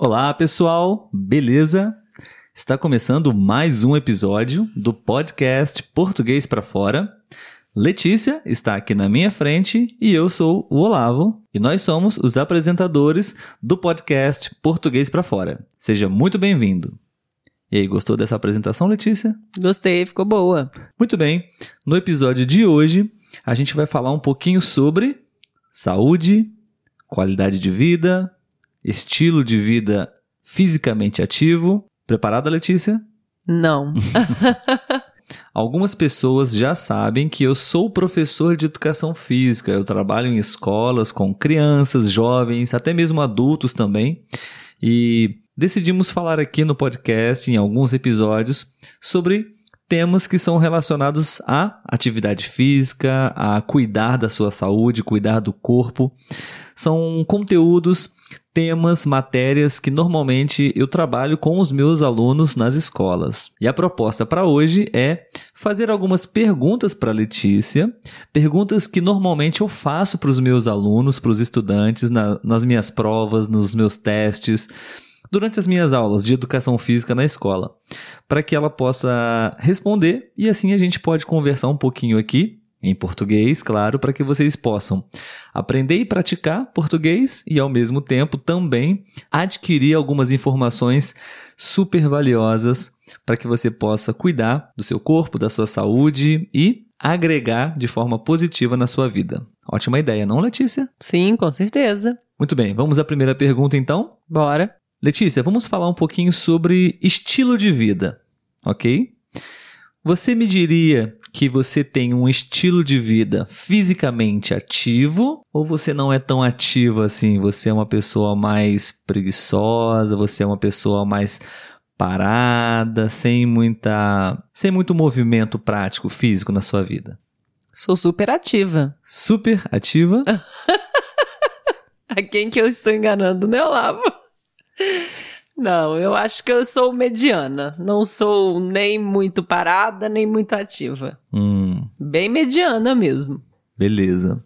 Olá, pessoal, beleza? Está começando mais um episódio do podcast Português para Fora. Letícia está aqui na minha frente e eu sou o Olavo e nós somos os apresentadores do podcast Português para Fora. Seja muito bem-vindo. E aí, gostou dessa apresentação, Letícia? Gostei, ficou boa. Muito bem. No episódio de hoje, a gente vai falar um pouquinho sobre saúde, qualidade de vida, estilo de vida fisicamente ativo. Preparada, Letícia? Não. Algumas pessoas já sabem que eu sou professor de educação física. Eu trabalho em escolas com crianças, jovens, até mesmo adultos também. E decidimos falar aqui no podcast, em alguns episódios, sobre temas que são relacionados à atividade física, a cuidar da sua saúde, cuidar do corpo. São conteúdos temas, matérias que normalmente eu trabalho com os meus alunos nas escolas. E a proposta para hoje é fazer algumas perguntas para Letícia, perguntas que normalmente eu faço para os meus alunos, para os estudantes, na, nas minhas provas, nos meus testes durante as minhas aulas de educação física na escola, para que ela possa responder e assim a gente pode conversar um pouquinho aqui em português, claro, para que vocês possam aprender e praticar português e, ao mesmo tempo, também adquirir algumas informações super valiosas para que você possa cuidar do seu corpo, da sua saúde e agregar de forma positiva na sua vida. Ótima ideia, não, Letícia? Sim, com certeza. Muito bem, vamos à primeira pergunta então? Bora. Letícia, vamos falar um pouquinho sobre estilo de vida, ok? Você me diria que você tem um estilo de vida fisicamente ativo ou você não é tão ativo assim? Você é uma pessoa mais preguiçosa, você é uma pessoa mais parada, sem muita, sem muito movimento prático físico na sua vida? Sou super ativa. Super ativa? A quem que eu estou enganando, né, Olavo? Não, eu acho que eu sou mediana. Não sou nem muito parada, nem muito ativa. Hum. Bem mediana mesmo. Beleza.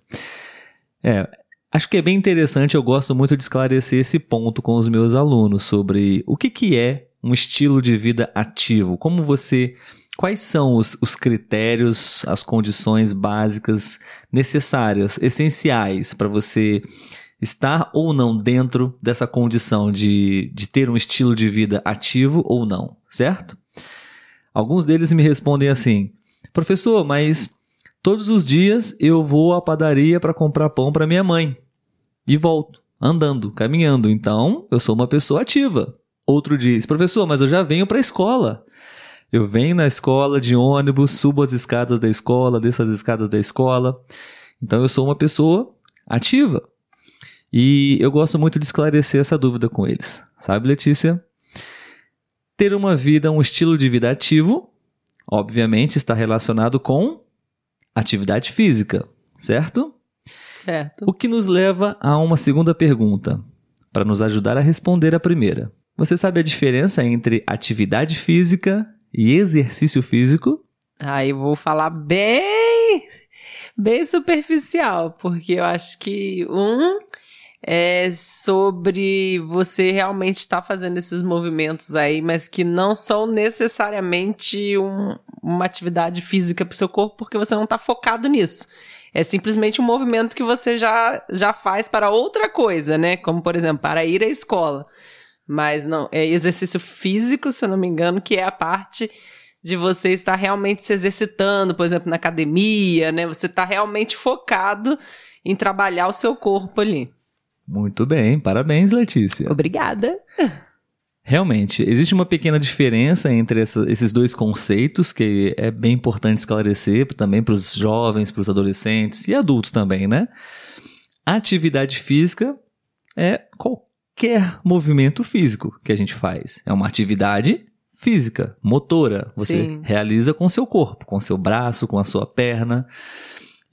É, acho que é bem interessante. Eu gosto muito de esclarecer esse ponto com os meus alunos sobre o que, que é um estilo de vida ativo. Como você. Quais são os, os critérios, as condições básicas necessárias, essenciais para você estar ou não dentro dessa condição de, de ter um estilo de vida ativo ou não, certo? Alguns deles me respondem assim: professor, mas todos os dias eu vou à padaria para comprar pão para minha mãe e volto, andando, caminhando, então eu sou uma pessoa ativa. Outro diz: professor, mas eu já venho para a escola. Eu venho na escola de ônibus, subo as escadas da escola, desço as escadas da escola. Então eu sou uma pessoa ativa. E eu gosto muito de esclarecer essa dúvida com eles. Sabe, Letícia? Ter uma vida, um estilo de vida ativo, obviamente está relacionado com atividade física, certo? Certo. O que nos leva a uma segunda pergunta, para nos ajudar a responder a primeira. Você sabe a diferença entre atividade física e exercício físico? Aí eu vou falar bem, bem superficial, porque eu acho que um é sobre você realmente estar tá fazendo esses movimentos aí, mas que não são necessariamente um, uma atividade física para o seu corpo, porque você não está focado nisso. É simplesmente um movimento que você já, já faz para outra coisa, né? Como, por exemplo, para ir à escola. Mas não, é exercício físico, se eu não me engano, que é a parte de você estar realmente se exercitando, por exemplo, na academia, né? Você está realmente focado em trabalhar o seu corpo ali. Muito bem, parabéns, Letícia. Obrigada. Realmente, existe uma pequena diferença entre essa, esses dois conceitos que é bem importante esclarecer também para os jovens, para os adolescentes e adultos também, né? Atividade física é qualquer movimento físico que a gente faz. É uma atividade física, motora. Você Sim. realiza com seu corpo, com seu braço, com a sua perna.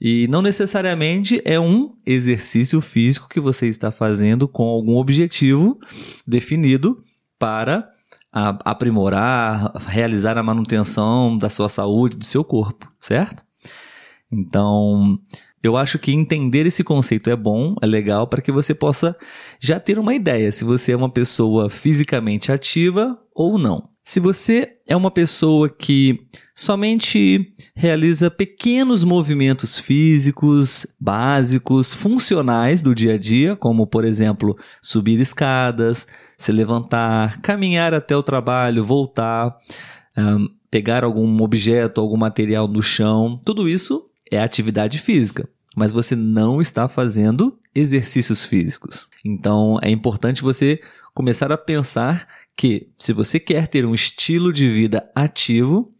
E não necessariamente é um exercício físico que você está fazendo com algum objetivo definido para aprimorar, realizar a manutenção da sua saúde, do seu corpo, certo? Então, Eu acho que entender esse conceito é bom, é legal, para que você possa já ter uma ideia se você é uma pessoa fisicamente ativa ou não. Se você é uma pessoa que somente realiza pequenos movimentos físicos básicos, funcionais do dia a dia, como por exemplo subir escadas, se levantar, caminhar até o trabalho, voltar, um, pegar algum objeto, algum material no chão, tudo isso é atividade física, mas você não está fazendo exercícios físicos. Então é importante você começar a pensar que se você quer ter um estilo de vida ativo,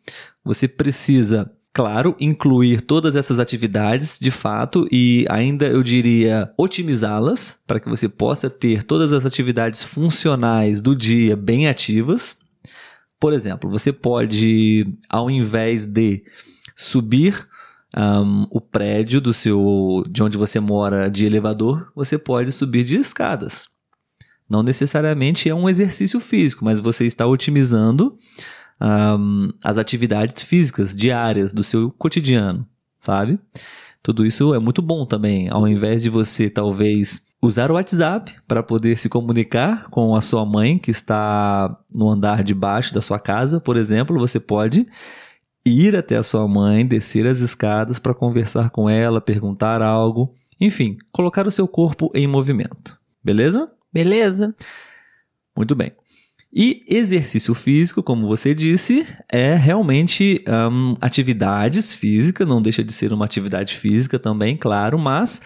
você precisa, claro, incluir todas essas atividades de fato e ainda eu diria otimizá-las para que você possa ter todas as atividades funcionais do dia bem ativas. Por exemplo, você pode, ao invés de subir um, o prédio do seu de onde você mora de elevador, você pode subir de escadas. Não necessariamente é um exercício físico, mas você está otimizando um, as atividades físicas diárias do seu cotidiano, sabe? Tudo isso é muito bom também. Ao invés de você talvez usar o WhatsApp para poder se comunicar com a sua mãe que está no andar de baixo da sua casa, por exemplo, você pode ir até a sua mãe, descer as escadas para conversar com ela, perguntar algo, enfim, colocar o seu corpo em movimento. Beleza? Beleza. Muito bem. E exercício físico, como você disse, é realmente um, atividades físicas, não deixa de ser uma atividade física também, claro, mas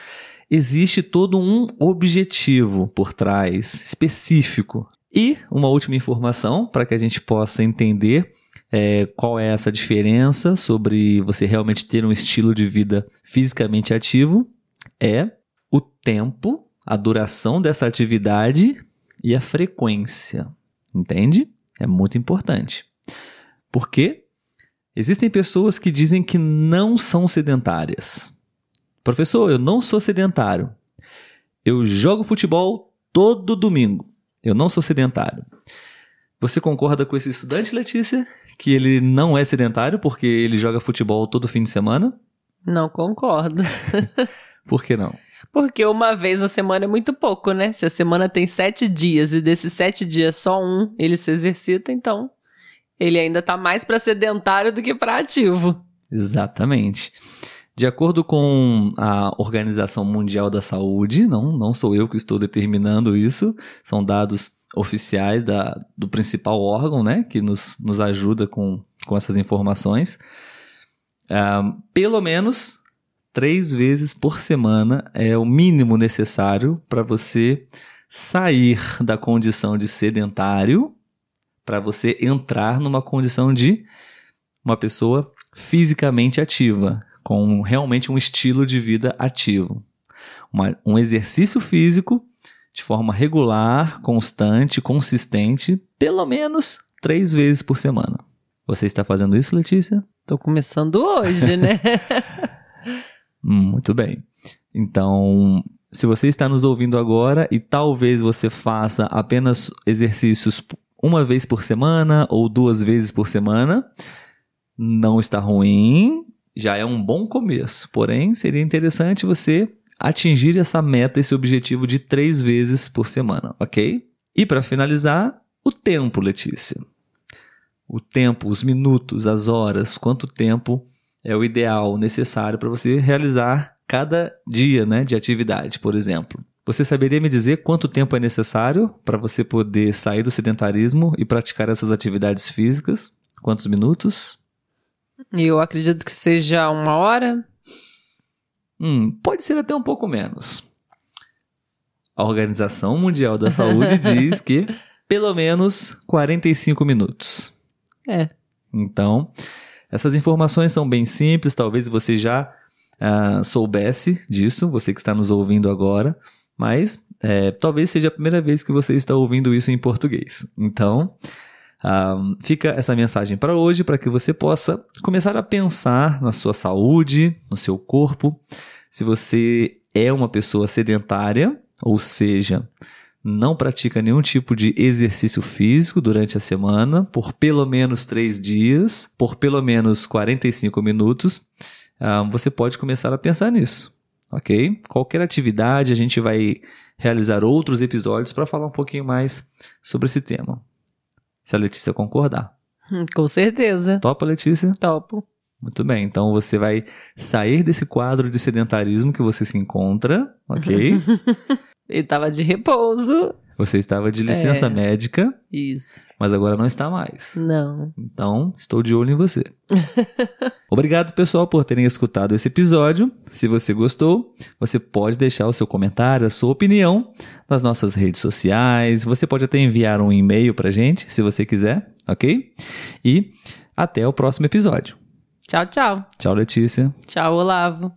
existe todo um objetivo por trás, específico. E uma última informação para que a gente possa entender é, qual é essa diferença sobre você realmente ter um estilo de vida fisicamente ativo é o tempo, a duração dessa atividade e a frequência. Entende? É muito importante. Porque existem pessoas que dizem que não são sedentárias. Professor, eu não sou sedentário. Eu jogo futebol todo domingo. Eu não sou sedentário. Você concorda com esse estudante, Letícia? Que ele não é sedentário porque ele joga futebol todo fim de semana? Não concordo. Por que não? Porque uma vez na semana é muito pouco, né? Se a semana tem sete dias e desses sete dias só um ele se exercita, então ele ainda tá mais para sedentário do que para ativo. Exatamente. De acordo com a Organização Mundial da Saúde, não, não sou eu que estou determinando isso, são dados oficiais da, do principal órgão, né, que nos, nos ajuda com, com essas informações. Uh, pelo menos três vezes por semana é o mínimo necessário para você sair da condição de sedentário para você entrar numa condição de uma pessoa fisicamente ativa, com realmente um estilo de vida ativo. Uma, um exercício físico de forma regular, constante, consistente, pelo menos três vezes por semana. Você está fazendo isso, Letícia? Estou começando hoje, né? Muito bem. Então, se você está nos ouvindo agora e talvez você faça apenas exercícios uma vez por semana ou duas vezes por semana, não está ruim, já é um bom começo. Porém, seria interessante você atingir essa meta, esse objetivo de três vezes por semana, ok? E para finalizar, o tempo, Letícia. O tempo, os minutos, as horas, quanto tempo é o ideal necessário para você realizar cada dia né, de atividade, por exemplo. Você saberia me dizer quanto tempo é necessário para você poder sair do sedentarismo e praticar essas atividades físicas? Quantos minutos? Eu acredito que seja uma hora. Hum, pode ser até um pouco menos. A Organização Mundial da Saúde diz que pelo menos 45 minutos. É. Então, essas informações são bem simples, talvez você já uh, soubesse disso, você que está nos ouvindo agora, mas é, talvez seja a primeira vez que você está ouvindo isso em português. Então, uh, fica essa mensagem para hoje, para que você possa começar a pensar na sua saúde, no seu corpo. Se você é uma pessoa sedentária, ou seja, não pratica nenhum tipo de exercício físico durante a semana, por pelo menos três dias, por pelo menos 45 minutos, uh, você pode começar a pensar nisso. ok? Qualquer atividade, a gente vai realizar outros episódios para falar um pouquinho mais sobre esse tema. Se a Letícia concordar. Hum, Com certeza. Topa, Letícia? Topo. Muito bem, então você vai sair desse quadro de sedentarismo que você se encontra, ok? Ele tava de repouso. Você estava de licença É. médica, Isso. mas agora não está mais. Não. Então, estou de olho em você. Obrigado, pessoal, por terem escutado esse episódio. Se você gostou, você pode deixar o seu comentário, a sua opinião nas nossas redes sociais. Você pode até enviar um e-mail pra gente, se você quiser, ok? E até o próximo episódio. Tchau, tchau. Tchau, Letícia. Tchau, Olavo.